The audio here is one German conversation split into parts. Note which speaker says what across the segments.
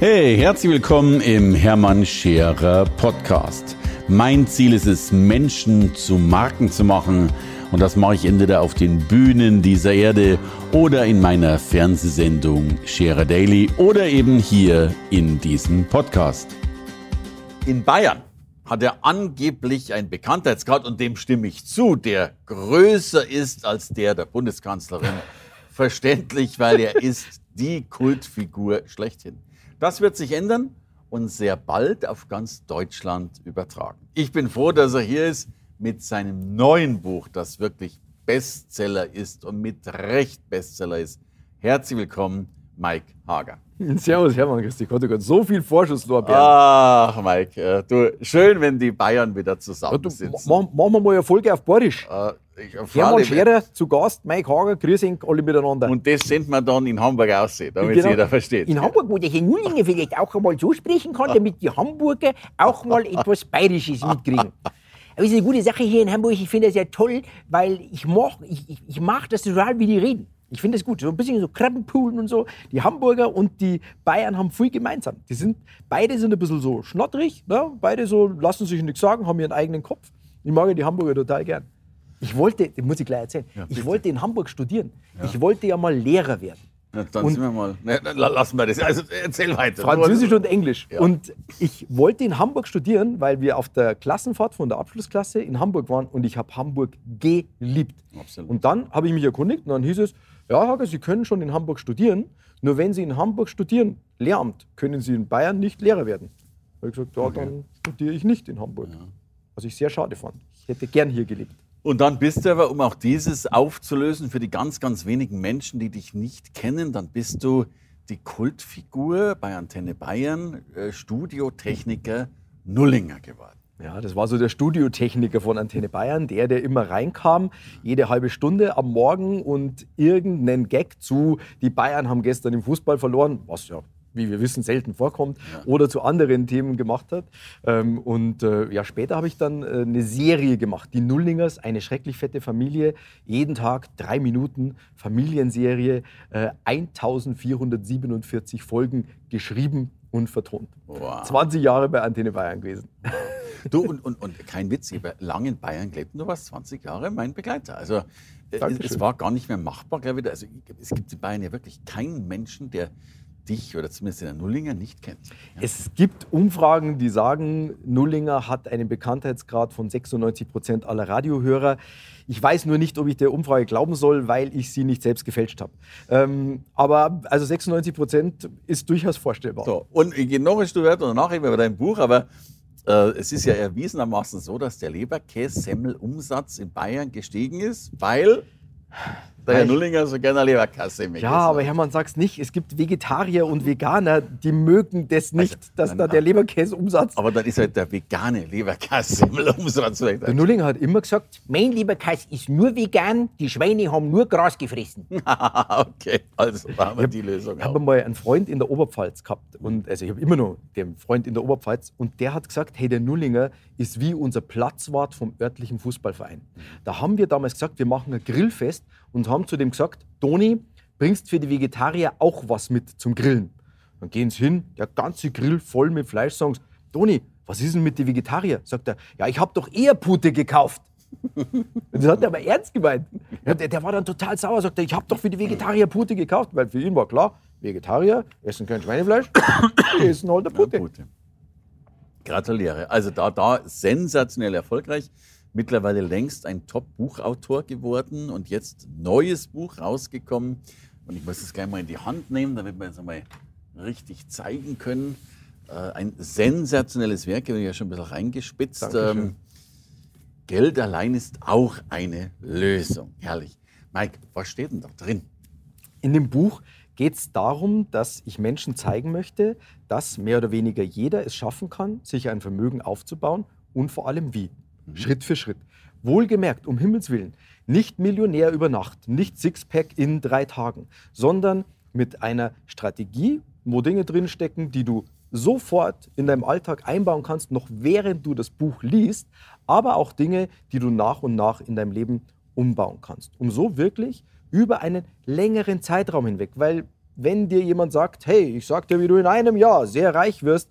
Speaker 1: Hey, herzlich willkommen im Hermann Scherer Podcast. Mein Ziel ist es, Menschen zu Marken zu machen. Und das mache ich entweder auf den Bühnen dieser Erde oder in meiner Fernsehsendung Scherer Daily oder eben hier in diesem Podcast. In Bayern hat er angeblich einen Bekanntheitsgrad und dem stimme ich zu, der größer ist als der der Bundeskanzlerin. Verständlich, weil er ist die Kultfigur schlechthin. Das wird sich ändern und sehr bald auf ganz Deutschland übertragen. Ich bin froh, dass er hier ist mit seinem neuen Buch, das wirklich Bestseller ist und mit Recht Bestseller ist. Herzlich willkommen, Mike Hager.
Speaker 2: Servus, Hermann, Christi Gott, Gott, so viel Vorschusslorbeeren.
Speaker 1: Ach, Mike, äh, du, schön, wenn die Bayern wieder zusammensitzen.
Speaker 2: Ja, machen wir mal eine Folge auf Badisch. Äh, ich, Hermann Scherer zu Gast, Mike Hager, grüß ihn alle miteinander.
Speaker 1: Und das senden wir dann in Hamburg aussehen, damit genau. jeder versteht.
Speaker 3: In Hamburg, wo der Herr Nullinger vielleicht auch einmal so sprechen kann, damit die Hamburger auch mal etwas Bayerisches mitkriegen. Aber es ist eine gute Sache hier in Hamburg. Ich finde das ja toll, weil ich mag, ich, ich, ich mag das total, wie die reden. Ich finde es gut. So ein bisschen so Krabbenpoolen und so. Die Hamburger und die Bayern haben viel gemeinsam. Die sind, beide sind ein bisschen so schnottrig. Ne? Beide so lassen sich nichts sagen, haben ihren eigenen Kopf. Ich mag ja die Hamburger total gern. Ich wollte, das muss ich gleich erzählen, ja, ich wollte in Hamburg studieren. Ja. Ich wollte ja mal Lehrer werden.
Speaker 1: Ja, dann und sind wir mal. Ne, lassen wir das. Also erzähl weiter.
Speaker 2: Französisch und Englisch. Ja. Und ich wollte in Hamburg studieren, weil wir auf der Klassenfahrt von der Abschlussklasse in Hamburg waren und ich habe Hamburg geliebt. Absolut. Und dann habe ich mich erkundigt und dann hieß es, ja, Hager, Sie können schon in Hamburg studieren, nur wenn Sie in Hamburg studieren, Lehramt, können Sie in Bayern nicht Lehrer werden. Da habe ich gesagt, ja, okay. dann studiere ich nicht in Hamburg. Ja. Was ich sehr schade fand. Ich hätte gern hier gelebt.
Speaker 1: Und dann bist du aber, um auch dieses aufzulösen für die ganz, ganz wenigen Menschen, die dich nicht kennen, dann bist du die Kultfigur bei Antenne Bayern, äh, Studiotechniker Nullinger geworden.
Speaker 2: Ja, das war so der Studiotechniker von Antenne Bayern, der, der immer reinkam, jede halbe Stunde am Morgen und irgendeinen Gag zu, die Bayern haben gestern im Fußball verloren, was ja wie wir wissen, selten vorkommt, ja. oder zu anderen Themen gemacht hat. Ähm, und äh, ja, später habe ich dann äh, eine Serie gemacht, die Nullingers, eine schrecklich fette Familie, jeden Tag drei Minuten, Familienserie, 1447 äh, Folgen geschrieben und vertont. Wow. 20 Jahre bei Antenne Bayern gewesen.
Speaker 1: Du, und, und, und kein Witz, ich habe lange in Bayern gelebt und du warst 20 Jahre mein Begleiter. Also es war gar nicht mehr machbar, glaube ich. Also es gibt in Bayern ja wirklich keinen Menschen, der dich oder zumindest in der Nullinger nicht kennt.
Speaker 2: Ja. Es gibt Umfragen, die sagen, Nullinger hat einen Bekanntheitsgrad von 96 Prozent aller Radiohörer. Ich weiß nur nicht, ob ich der Umfrage glauben soll, weil ich sie nicht selbst gefälscht habe. Ähm, aber also 96 Prozent ist durchaus vorstellbar.
Speaker 1: So, und ich gehe noch ein Stück weiter danach über dein Buch, aber äh, es ist ja erwiesenermaßen so, dass der Leberkäse-Semmelumsatz in Bayern gestiegen ist, weil der Herr Nullinger so gerne Leberkasse
Speaker 2: Ja, aber Hermann, sag's nicht. Es gibt Vegetarier und Veganer, die mögen das also, nicht, also, dass nein, da der Leberkäseumsatz.
Speaker 1: Aber dann ist halt der vegane Leberkäse-Umsatz.
Speaker 2: Der Nullinger hat immer gesagt:
Speaker 3: Mein Leberkäse ist nur vegan, die Schweine haben nur Gras gefressen.
Speaker 1: okay, also da haben wir die Lösung.
Speaker 2: Ich habe mal einen Freund in der Oberpfalz gehabt. Und, also ich habe immer noch den Freund in der Oberpfalz. Und der hat gesagt: Hey, der Nullinger ist wie unser Platzwart vom örtlichen Fußballverein. Da haben wir damals gesagt, wir machen ein Grillfest und haben zu dem gesagt, Toni, bringst für die Vegetarier auch was mit zum Grillen. Dann gehen sie hin, der ganze Grill voll mit Fleisch, sagen sie, Toni, was ist denn mit den Vegetarier? Sagt er, ja, ich habe doch eher Pute gekauft. das hat er aber ernst gemeint. Der, der, war dann total sauer, sagt er, ich habe doch für die Vegetarier Pute gekauft, weil für ihn war klar, Vegetarier essen kein Schweinefleisch, die essen halt eine Pute. Ja, Pute.
Speaker 1: Gratuliere. Also da, da sensationell erfolgreich mittlerweile längst ein Top-Buchautor geworden und jetzt neues Buch rausgekommen. Und ich muss es gleich mal in die Hand nehmen, damit wir es einmal richtig zeigen können. Äh, ein sensationelles Werk, ich habe ja schon ein bisschen reingespitzt. Ähm, Geld allein ist auch eine Lösung. Herrlich. Mike, was steht denn da drin?
Speaker 2: In dem Buch geht es darum, dass ich Menschen zeigen möchte, dass mehr oder weniger jeder es schaffen kann, sich ein Vermögen aufzubauen und vor allem wie. Mhm. Schritt für Schritt. Wohlgemerkt, um Himmels Willen, nicht Millionär über Nacht, nicht Sixpack in drei Tagen, sondern mit einer Strategie, wo Dinge drinstecken, die du sofort in deinem Alltag einbauen kannst, noch während du das Buch liest, aber auch Dinge, die du nach und nach in deinem Leben umbauen kannst, um so wirklich über einen längeren Zeitraum hinweg, weil wenn dir jemand sagt, hey, ich sag dir, wie du in einem Jahr sehr reich wirst,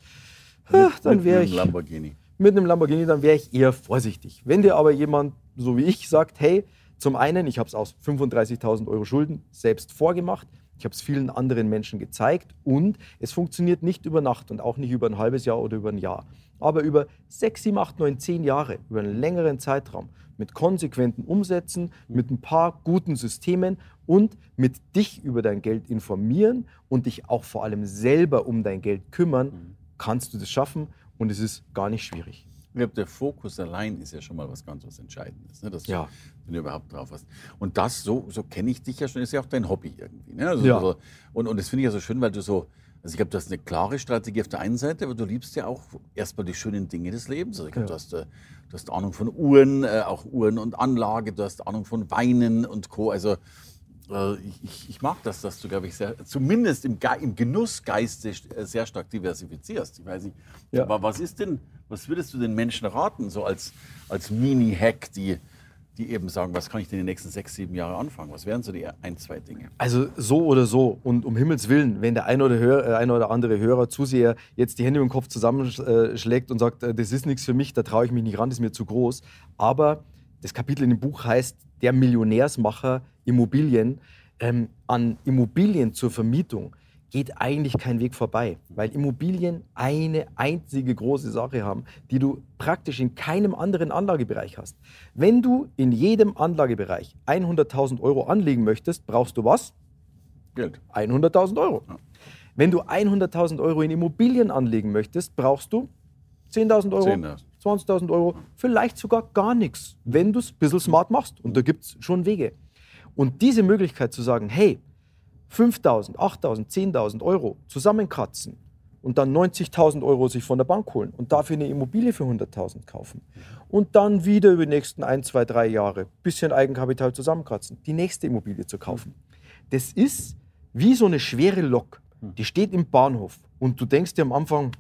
Speaker 2: ah, dann wäre
Speaker 1: Mit
Speaker 2: ich
Speaker 1: Lamborghini.
Speaker 2: Mit einem Lamborghini, dann wäre ich eher vorsichtig. Wenn dir aber jemand, so wie ich, sagt, hey, zum einen, ich habe es aus 35.000 Euro Schulden selbst vorgemacht, ich habe es vielen anderen Menschen gezeigt und es funktioniert nicht über Nacht und auch nicht über ein halbes Jahr oder über ein Jahr, aber über sechs, sieben, acht, neun, zehn Jahre, über einen längeren Zeitraum, mit konsequenten Umsätzen, mit ein paar guten Systemen und mit dich über dein Geld informieren und dich auch vor allem selber um dein Geld kümmern, kannst du das schaffen und es ist gar nicht schwierig.
Speaker 1: Ich glaube, der Fokus allein ist ja schon mal was ganz was Entscheidendes, ne? dass
Speaker 2: Ja.
Speaker 1: du, wenn du überhaupt drauf hast. Und das, so, so kenne ich dich ja schon, ist ja auch dein Hobby irgendwie. Ne? Also
Speaker 2: Ja.
Speaker 1: so, und, und das finde ich ja so schön, weil du so, also ich glaube, du hast eine klare Strategie auf der einen Seite, aber du liebst ja auch erstmal die schönen Dinge des Lebens. Also ich glaube,
Speaker 2: Ja.
Speaker 1: du, hast, äh, du hast Ahnung von Uhren, äh, auch Uhren und Anlage, du hast Ahnung von Weinen und Co. Also äh, ich, ich, mag das, dass du, glaube ich, sehr, zumindest im, Ge- im Genussgeiste äh, sehr stark diversifizierst. Ich weiß nicht,
Speaker 2: Ja.
Speaker 1: aber was ist denn, was würdest du den Menschen raten, so als, als Mini-Hack, die, die eben sagen, was kann ich denn die nächsten sechs, sieben Jahre anfangen? Was wären so die ein, zwei Dinge?
Speaker 2: Also so oder so. Und um Himmels Willen, wenn der eine oder, Hör, äh, eine oder andere Hörer, Zuseher jetzt die Hände im Kopf zusammenschlägt und sagt, das ist nichts für mich, da traue ich mich nicht ran, das ist mir zu groß. Aber das Kapitel in dem Buch heißt Der Millionärsmacher Immobilien. Ähm, an Immobilien zur Vermietung geht eigentlich kein Weg vorbei, weil Immobilien eine einzige große Sache haben, die du praktisch in keinem anderen Anlagebereich hast. Wenn du in jedem Anlagebereich 100.000 Euro anlegen möchtest, brauchst du was?
Speaker 1: Geld.
Speaker 2: 100.000 Euro. Wenn du 100.000 Euro in Immobilien anlegen möchtest, brauchst du 10.000 Euro,
Speaker 1: 10.000.
Speaker 2: 20.000 Euro, vielleicht sogar gar nichts, wenn du es ein bisschen smart machst. Und da gibt es schon Wege. Und diese Möglichkeit zu sagen, hey, 5.000, 8.000, 10.000 Euro zusammenkratzen und dann 90.000 Euro sich von der Bank holen und dafür eine Immobilie für 100.000 kaufen und dann wieder über die nächsten ein, zwei, drei Jahre bisschen Eigenkapital zusammenkratzen, die nächste Immobilie zu kaufen. Das ist wie so eine schwere Lok, die steht im Bahnhof und du denkst dir am Anfang,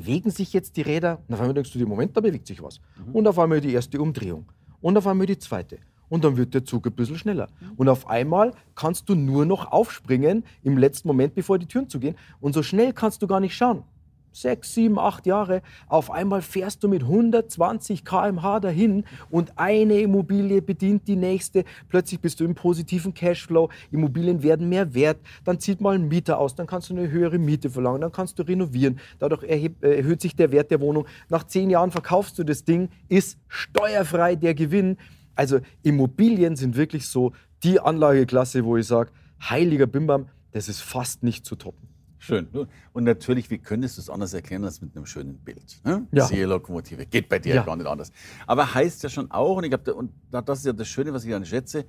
Speaker 2: bewegen sich jetzt die Räder? Und auf einmal denkst du dir, Moment, da bewegt sich was. Und auf einmal die erste Umdrehung. Und auf einmal die zweite. Und dann wird der Zug ein bisschen schneller. Und auf einmal kannst du nur noch aufspringen im letzten Moment, bevor die Türen zugehen. Und so schnell kannst du gar nicht schauen. Sechs, sieben, acht Jahre. Auf einmal fährst du mit 120 km/h dahin und eine Immobilie bedient die nächste. Plötzlich bist du im positiven Cashflow. Immobilien werden mehr wert. Dann zieht mal ein Mieter aus. Dann kannst du eine höhere Miete verlangen. Dann kannst du renovieren. Dadurch äh, erhöht sich der Wert der Wohnung. Nach zehn Jahren verkaufst du das Ding, ist steuerfrei der Gewinn. Also Immobilien sind wirklich so die Anlageklasse, wo ich sage, heiliger Bimbam, das ist fast nicht zu toppen.
Speaker 1: Schön. Und natürlich, wie könntest du es anders erklären als mit einem schönen Bild? Ne?
Speaker 2: Ja.
Speaker 1: Siehe Lokomotive. Geht bei dir
Speaker 2: Ja.
Speaker 1: gar nicht anders. Aber heißt ja schon auch, und ich glaube, und das ist ja das Schöne, was ich daran schätze,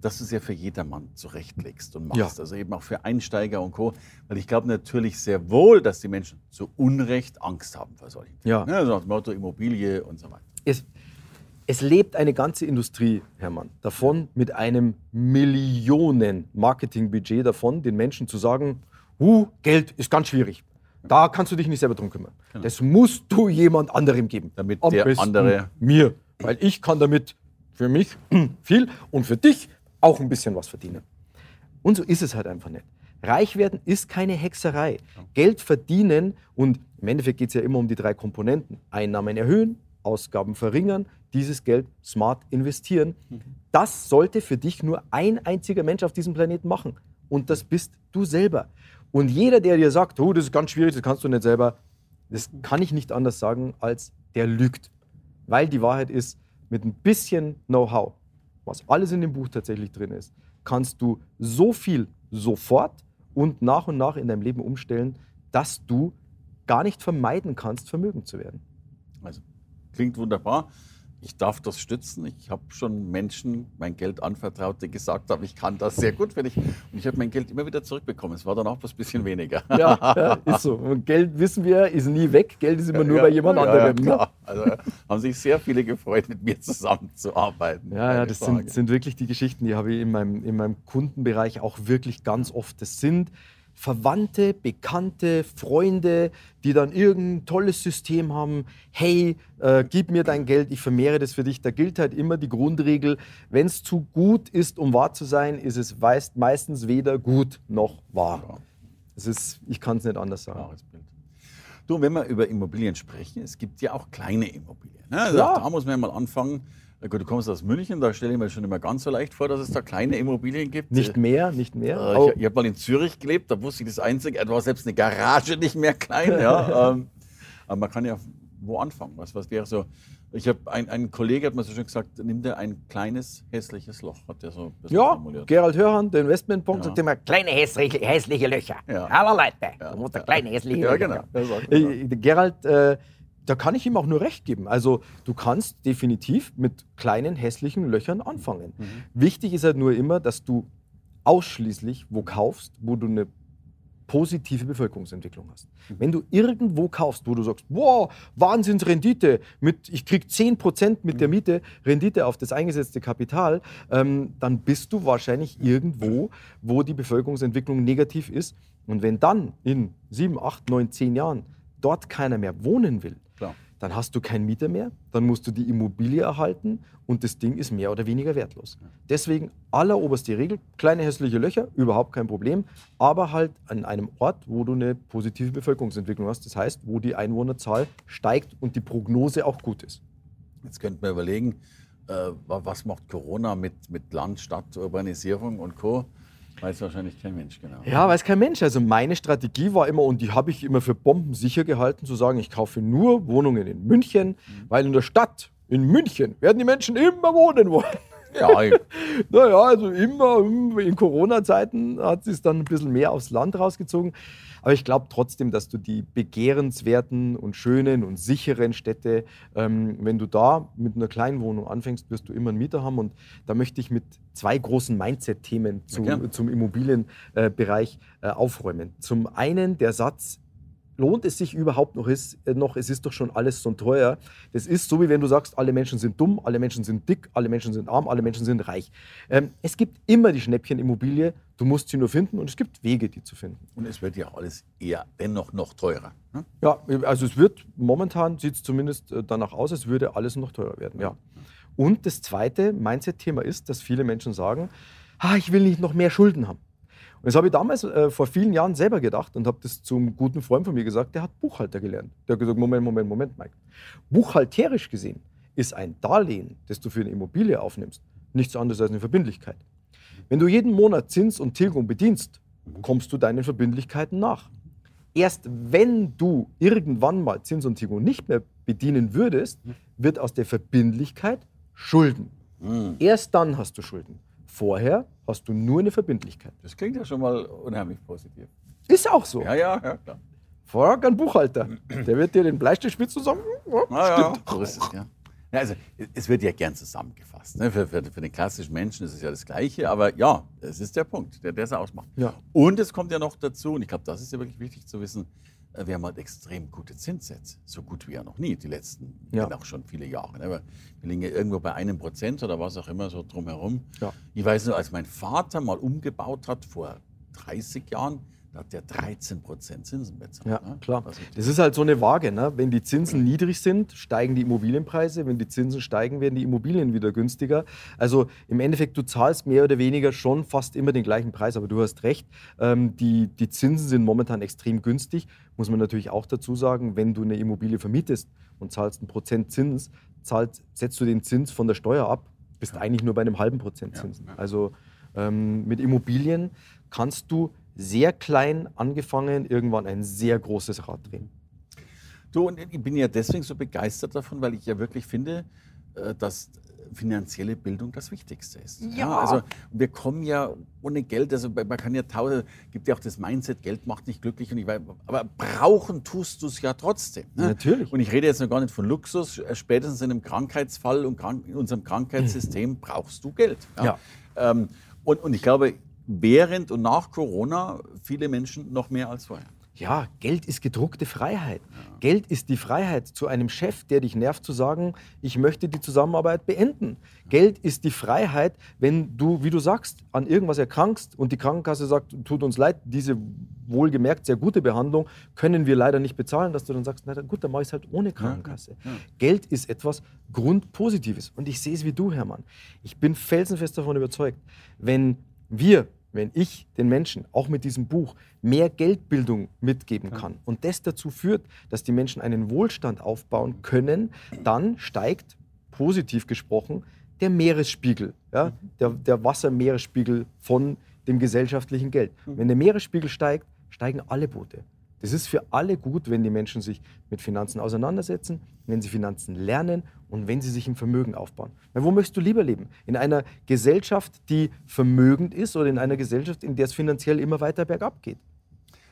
Speaker 1: dass du es ja für jedermann zurechtlegst und machst.
Speaker 2: Ja.
Speaker 1: Also eben auch für Einsteiger und Co. Weil ich glaube natürlich sehr wohl, dass die Menschen zu Unrecht Angst haben vor solchen Dingen.
Speaker 2: Ja.
Speaker 1: Ne? Also nach dem Motto Immobilie und so weiter.
Speaker 2: Es, es lebt eine ganze Industrie, Hermann, davon, mit einem Millionen-Marketingbudget davon, den Menschen zu sagen, huh, Geld ist ganz schwierig. Da kannst du dich nicht selber drum kümmern. Das musst du jemand anderem geben.
Speaker 1: Genau. Damit
Speaker 2: Am
Speaker 1: der andere-
Speaker 2: mir. Weil ich kann damit für mich viel und für dich auch ein bisschen was verdienen. Und so ist es halt einfach nicht. Reich werden ist keine Hexerei. Geld verdienen und im Endeffekt geht es ja immer um die drei Komponenten. Einnahmen erhöhen, Ausgaben verringern, dieses Geld smart investieren. Das sollte für dich nur ein einziger Mensch auf diesem Planeten machen. Und das bist du selber. Und jeder, der dir sagt, oh, das ist ganz schwierig, das kannst du nicht selber, das kann ich nicht anders sagen, als der lügt. Weil die Wahrheit ist, mit ein bisschen Know-how, was alles in dem Buch tatsächlich drin ist, kannst du so viel sofort und nach und nach in deinem Leben umstellen, dass du gar nicht vermeiden kannst, vermögend zu werden.
Speaker 1: Also klingt wunderbar. Ich darf das stützen. Ich habe schon Menschen mein Geld anvertraut, die gesagt haben, ich kann das sehr gut für dich. Und ich habe mein Geld immer wieder zurückbekommen. Es war dann auch bloß ein bisschen weniger.
Speaker 2: Ja, ja, ist so. Und Geld, wissen wir, ist nie weg. Geld ist immer nur
Speaker 1: Ja,
Speaker 2: bei jemand anderem.
Speaker 1: Ja,
Speaker 2: ne?
Speaker 1: Also haben sich sehr viele gefreut, mit mir zusammenzuarbeiten.
Speaker 2: Ja, ja, das sind, sind wirklich die Geschichten, die habe ich in meinem, in meinem Kundenbereich auch wirklich ganz oft. Das sind Verwandte, Bekannte, Freunde, die dann irgendein tolles System haben. Hey, äh, gib mir dein Geld, ich vermehre das für dich. Da gilt halt immer die Grundregel, wenn es zu gut ist, um wahr zu sein, ist es meistens weder gut noch wahr. Das ist, ich kann es nicht anders sagen.
Speaker 1: Du, wenn wir über Immobilien sprechen, es gibt ja auch kleine Immobilien. Ne? Also. Da muss man ja mal anfangen. Na Gut, du kommst aus München, da stelle ich mir schon immer ganz so leicht vor, dass es da kleine Immobilien gibt.
Speaker 2: Nicht mehr, nicht mehr.
Speaker 1: Äh, ich ich habe mal in Zürich gelebt, da wusste ich das Einzige, da war selbst eine Garage nicht mehr klein. Ja, ähm, aber man kann ja wo anfangen. Was, was wäre so? Ich habe ein, ein Kollege hat mir so schön gesagt, nimm dir ein kleines hässliches Loch, hat der so
Speaker 2: ja,
Speaker 1: formuliert.
Speaker 2: Gerald Hörhan, der Investmentpunkt,
Speaker 1: Ja.
Speaker 2: sagt immer,
Speaker 3: Kleine hässliche, hässliche Löcher.
Speaker 1: Ja.
Speaker 3: Aller Leute.
Speaker 1: Ja.
Speaker 3: Du musst da kleine hässliche
Speaker 1: Ja,
Speaker 3: Löcher.
Speaker 1: genau.
Speaker 2: Gerald, äh, da kann ich ihm auch nur recht geben. Also du kannst definitiv mit kleinen hässlichen Löchern anfangen.
Speaker 1: Mhm.
Speaker 2: Wichtig ist halt nur immer, dass du ausschließlich wo kaufst, wo du eine positive Bevölkerungsentwicklung hast. Wenn du irgendwo kaufst, wo du sagst, wow, Wahnsinnsrendite, mit, ich krieg 10% mit der Miete Rendite auf das eingesetzte Kapital, ähm, dann bist du wahrscheinlich irgendwo, wo die Bevölkerungsentwicklung negativ ist. Und wenn dann in 7, 8, 9, 10 Jahren dort keiner mehr wohnen will,
Speaker 1: Klar.
Speaker 2: dann hast du keinen Mieter mehr, dann musst du die Immobilie erhalten und das Ding ist mehr oder weniger wertlos. Deswegen alleroberste Regel, kleine hässliche Löcher, überhaupt kein Problem, aber halt an einem Ort, wo du eine positive Bevölkerungsentwicklung hast, das heißt, wo die Einwohnerzahl steigt und die Prognose auch gut ist.
Speaker 1: Jetzt könnte man überlegen, äh, wa- was macht Corona mit, mit Land, Stadt, Urbanisierung und Co. Weiß wahrscheinlich kein Mensch genau.
Speaker 2: Ja, weiß kein Mensch. Also meine Strategie war immer, und die habe ich immer für bombensicher gehalten, zu sagen, ich kaufe nur Wohnungen in München, weil in der Stadt, in München, werden die Menschen immer wohnen wollen.
Speaker 1: Ja, ich-
Speaker 2: Naja, also immer mm, in Corona-Zeiten hat es dann ein bisschen mehr aufs Land rausgezogen. Aber ich glaube trotzdem, dass du die begehrenswerten und schönen und sicheren Städte, ähm, wenn du da mit einer kleinen Wohnung anfängst, wirst du immer einen Mieter haben. Und da möchte ich mit zwei großen Mindset-Themen zu,
Speaker 1: gern.
Speaker 2: zum Immobilienbereich äh, aufräumen. Zum einen der Satz, lohnt es sich überhaupt noch, ist, äh, noch, es ist doch schon alles so teuer. Das ist so, wie wenn du sagst, alle Menschen sind dumm, alle Menschen sind dick, alle Menschen sind arm, alle Menschen sind reich. Ähm, es gibt immer die Schnäppchenimmobilie, du musst sie nur finden und es gibt Wege, die zu finden.
Speaker 1: und es wird ja alles eher dennoch noch teurer. Ne?
Speaker 2: Ja, also es wird, momentan sieht es zumindest äh, danach aus, als würde alles noch teurer werden, ja. Und das zweite Mindset-Thema ist, dass viele Menschen sagen, ah, ich will nicht noch mehr Schulden haben. Und das habe ich damals äh, vor vielen Jahren selber gedacht und habe das zum guten Freund von mir gesagt, der hat Buchhalter gelernt. Der hat gesagt, Moment, Moment, Moment, Mike. Buchhalterisch gesehen ist ein Darlehen, das du für eine Immobilie aufnimmst, nichts anderes als eine Verbindlichkeit. Wenn du jeden Monat Zins und Tilgung bedienst, kommst du deinen Verbindlichkeiten nach. Erst wenn du irgendwann mal Zins und Tilgung nicht mehr bedienen würdest, wird aus der Verbindlichkeit Schulden.
Speaker 1: Hm.
Speaker 2: Erst dann hast du Schulden. Vorher hast du nur eine Verbindlichkeit.
Speaker 1: Das klingt ja schon mal unheimlich positiv.
Speaker 2: Ist auch so.
Speaker 1: Ja, ja, ja, klar.
Speaker 2: Frag einen Buchhalter. Der wird dir den Bleistift und sagen, ja,
Speaker 1: ja,
Speaker 2: stimmt.
Speaker 1: ist ja. Ja, also, es wird ja gern zusammengefasst. Ne? Für, für, für den klassischen Menschen ist es ja das Gleiche, aber ja, es ist der Punkt, der es ausmacht.
Speaker 2: Ja.
Speaker 1: Und es kommt ja noch dazu, und ich glaube, das ist ja wirklich wichtig zu wissen, wir haben halt extrem gute Zinssätze, so gut wie ja noch nie, die letzten,
Speaker 2: Ja.
Speaker 1: auch schon viele Jahre. Ne? Aber wir liegen ja irgendwo bei einem Prozent oder was auch immer so drumherum.
Speaker 2: Ja.
Speaker 1: Ich weiß nur, als mein Vater mal umgebaut hat vor 30 Jahren, da hat der 13 Prozent Zinsen bezahlt.
Speaker 2: Ja,
Speaker 1: ne?
Speaker 2: klar. Das ist halt so eine Waage. Ne? Wenn die Zinsen niedrig sind, steigen die Immobilienpreise. Wenn die Zinsen steigen, werden die Immobilien wieder günstiger. Also im Endeffekt, du zahlst mehr oder weniger schon fast immer den gleichen Preis. Aber du hast recht, ähm, die, die Zinsen sind momentan extrem günstig. Muss man natürlich auch dazu sagen, wenn du eine Immobilie vermietest und zahlst einen Prozent Zins, zahlt, setzt du den Zins von der Steuer ab, bist eigentlich nur bei einem halben Prozent
Speaker 1: Ja,
Speaker 2: Zinsen.
Speaker 1: ja.
Speaker 2: Also ähm, mit Immobilien kannst du sehr klein angefangen irgendwann ein sehr großes Rad drehen.
Speaker 1: Du, und ich bin ja deswegen so begeistert davon, weil ich ja wirklich finde, äh, dass finanzielle Bildung das Wichtigste ist.
Speaker 3: Ja.
Speaker 1: also wir kommen ja ohne Geld, also man kann ja tausend, gibt ja auch das Mindset, Geld macht nicht glücklich, und ich weiß, aber brauchen tust du es ja trotzdem. Ne?
Speaker 2: Natürlich.
Speaker 1: Und ich rede jetzt noch gar nicht von Luxus, äh, spätestens in einem Krankheitsfall und krank, in unserem Krankheitssystem brauchst du Geld.
Speaker 2: Ja.
Speaker 1: Ähm, und, und ich glaube, während und nach Corona viele Menschen noch mehr als vorher.
Speaker 2: Ja, Geld ist gedruckte Freiheit. Geld ist die Freiheit zu einem Chef, der dich nervt, zu sagen, ich möchte die Zusammenarbeit beenden. Geld ist die Freiheit, wenn du, wie du sagst, an irgendwas erkrankst und die Krankenkasse sagt, tut uns leid, diese wohlgemerkt sehr gute Behandlung können wir leider nicht bezahlen, dass du dann sagst, na dann gut, dann mache ich es halt ohne Krankenkasse. Geld ist etwas Grundpositives. Und ich sehe es wie du, Hermann. Ich bin felsenfest davon überzeugt, wenn wir wenn ich den Menschen auch mit diesem Buch mehr Geldbildung mitgeben kann und das dazu führt, dass die Menschen einen Wohlstand aufbauen können, dann steigt, positiv gesprochen, der Meeresspiegel, ja, der, der Wassermeeresspiegel von dem gesellschaftlichen Geld. Wenn der Meeresspiegel steigt, steigen alle Boote. Das ist für alle gut, wenn die Menschen sich mit Finanzen auseinandersetzen, wenn sie Finanzen lernen und wenn sie sich ein Vermögen aufbauen. Weil wo möchtest du lieber leben? In einer Gesellschaft, die vermögend ist oder in einer Gesellschaft, in der es finanziell immer weiter bergab geht?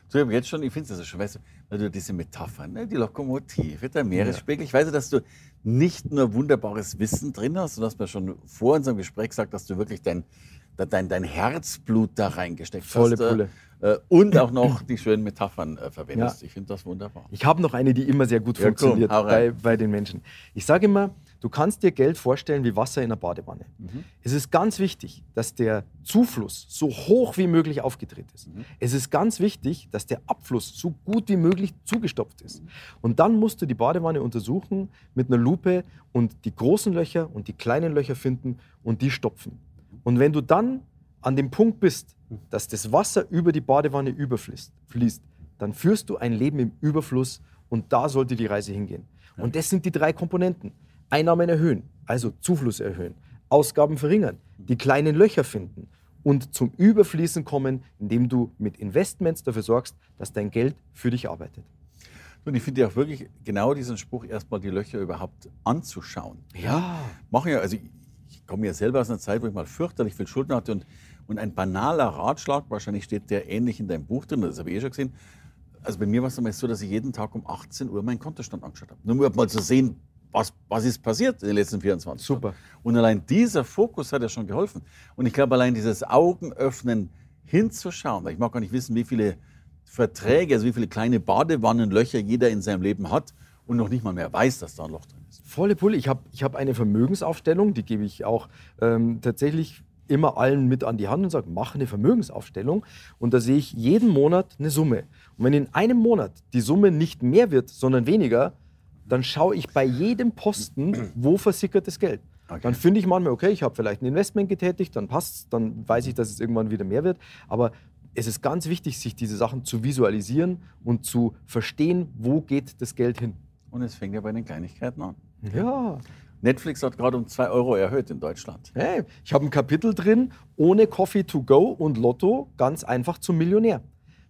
Speaker 1: So, ich jetzt schon, ich finde es also schon, weißt du, weil du diese Metaphern, ne, die Lokomotive, der Meeresspiegel, ich weiß ja, dass du nicht nur wunderbares Wissen drin hast, du hast mir schon vor unserem Gespräch gesagt, dass du wirklich dein, dein, dein Herzblut da reingesteckt
Speaker 2: Volle
Speaker 1: hast. äh,
Speaker 2: Pulle.
Speaker 1: äh, Und auch noch die schönen Metaphern äh, verwendest.
Speaker 2: Ja.
Speaker 1: Ich finde das wunderbar.
Speaker 2: Ich habe noch eine, die immer sehr gut
Speaker 1: Ja, komm,
Speaker 2: funktioniert
Speaker 1: hau
Speaker 2: bei, bei den Menschen. Ich sage immer, du kannst dir Geld vorstellen wie Wasser in einer Badewanne.
Speaker 1: Mhm.
Speaker 2: Es ist ganz wichtig, dass der Zufluss so hoch wie möglich aufgedreht ist.
Speaker 1: Mhm.
Speaker 2: Es ist ganz wichtig, dass der Abfluss so gut wie möglich zugestopft ist.
Speaker 1: Mhm.
Speaker 2: Und dann musst du die Badewanne untersuchen mit einer Lupe und die großen Löcher und die kleinen Löcher finden und die stopfen. Und wenn du dann an dem Punkt bist, dass das Wasser über die Badewanne überfließt, fließt, dann führst du ein Leben im Überfluss und da sollte die Reise hingehen. Und das sind die drei Komponenten. Einnahmen erhöhen, also Zufluss erhöhen, Ausgaben verringern, die kleinen Löcher finden und zum Überfließen kommen, indem du mit Investments dafür sorgst, dass dein Geld für dich arbeitet.
Speaker 1: Und ich finde ja auch wirklich genau diesen Spruch, erstmal die Löcher überhaupt anzuschauen.
Speaker 2: Ja.
Speaker 1: Machen ja, also ich, komme ja selber aus einer Zeit, wo ich mal fürchterlich viel Schulden hatte und, und ein banaler Ratschlag, wahrscheinlich steht der ähnlich in deinem Buch drin, das habe ich eh schon gesehen. Also bei mir war es damals so, dass ich jeden Tag um 18 Uhr meinen Kontostand angeschaut habe. Nur um mal zu sehen, was, was ist passiert in den letzten 24
Speaker 2: Super.
Speaker 1: Stunden. Und allein dieser Fokus hat ja schon geholfen. Und ich glaube, allein dieses Augenöffnen hinzuschauen, ich mag gar nicht wissen, wie viele Verträge, also wie viele kleine Badewannenlöcher jeder in seinem Leben hat und noch nicht mal mehr weiß, dass da ein Loch drin ist.
Speaker 2: Volle Pulle. Ich habe ich hab eine Vermögensaufstellung, die gebe ich auch ähm, tatsächlich immer allen mit an die Hand und sage, mach eine Vermögensaufstellung. Und da sehe ich jeden Monat eine Summe. Und wenn in einem Monat die Summe nicht mehr wird, sondern weniger, dann schaue ich bei jedem Posten, wo versickert das Geld.
Speaker 1: Okay.
Speaker 2: Dann finde ich manchmal, okay, ich habe vielleicht ein Investment getätigt, dann passt dann weiß ich, dass es irgendwann wieder mehr wird. Aber es ist ganz wichtig, sich diese Sachen zu visualisieren und zu verstehen, wo geht das Geld hin.
Speaker 1: Und es fängt ja bei den Kleinigkeiten an.
Speaker 2: Ja,
Speaker 1: Netflix hat gerade um 2 Euro erhöht in Deutschland.
Speaker 2: Hey, ich habe ein Kapitel drin, ohne Coffee to go und Lotto ganz einfach zum Millionär.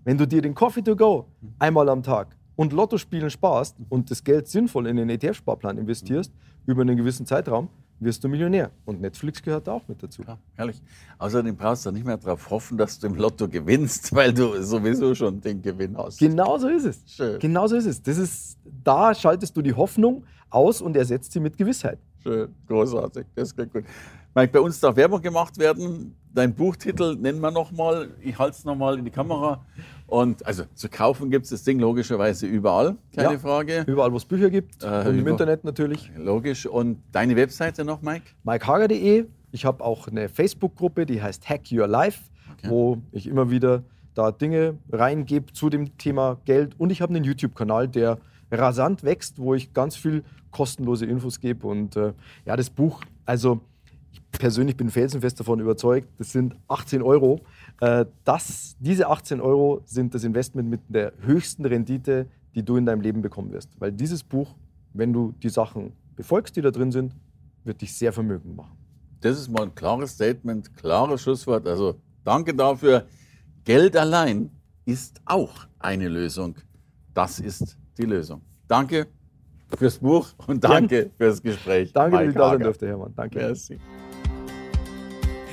Speaker 2: Wenn du dir den Coffee to go einmal am Tag und Lotto spielen sparst und das Geld sinnvoll in den ETF-Sparplan investierst, über einen gewissen Zeitraum, wirst du Millionär. Und Netflix gehört auch mit dazu.
Speaker 1: Ja, herrlich. Außerdem brauchst du nicht mehr darauf hoffen, dass du im Lotto gewinnst, weil du sowieso schon den Gewinn hast.
Speaker 2: Genau so ist es.
Speaker 1: Schön.
Speaker 2: Genau so ist es. Das ist, da schaltest du die Hoffnung aus und ersetzt sie mit Gewissheit.
Speaker 1: Schön, großartig, das klingt gut. Mike, bei uns darf Werbung gemacht werden. Dein Buchtitel nennen wir nochmal. Ich halte es nochmal in die Kamera. Und also zu kaufen gibt es das Ding logischerweise überall, keine
Speaker 2: Ja.
Speaker 1: Frage.
Speaker 2: Überall, wo es Bücher gibt
Speaker 1: Äh,
Speaker 2: und im Internet natürlich.
Speaker 1: Logisch. Und deine Webseite noch, Mike?
Speaker 2: mikehager.de. Ich habe auch eine Facebook-Gruppe, die heißt Hack Your Life,
Speaker 1: Okay.
Speaker 2: wo ich immer wieder da Dinge reingebe zu dem Thema Geld. Und ich habe einen YouTube-Kanal, der rasant wächst, wo ich ganz viel kostenlose Infos gebe. Und äh, ja, das Buch, also persönlich bin felsenfest davon überzeugt, das sind 18 Euro. Äh, das, diese 18 Euro sind das Investment mit der höchsten Rendite, die du in deinem Leben bekommen wirst. Weil dieses Buch, wenn du die Sachen befolgst, die da drin sind, wird dich sehr vermögend machen.
Speaker 1: Das ist mal ein klares Statement, klares Schlusswort. Also danke dafür. Geld allein ist auch eine Lösung. Das ist die Lösung. Danke fürs Buch und danke fürs Gespräch.
Speaker 2: Danke, dass ich da sein durfte, Hermann. Danke.
Speaker 1: Merci.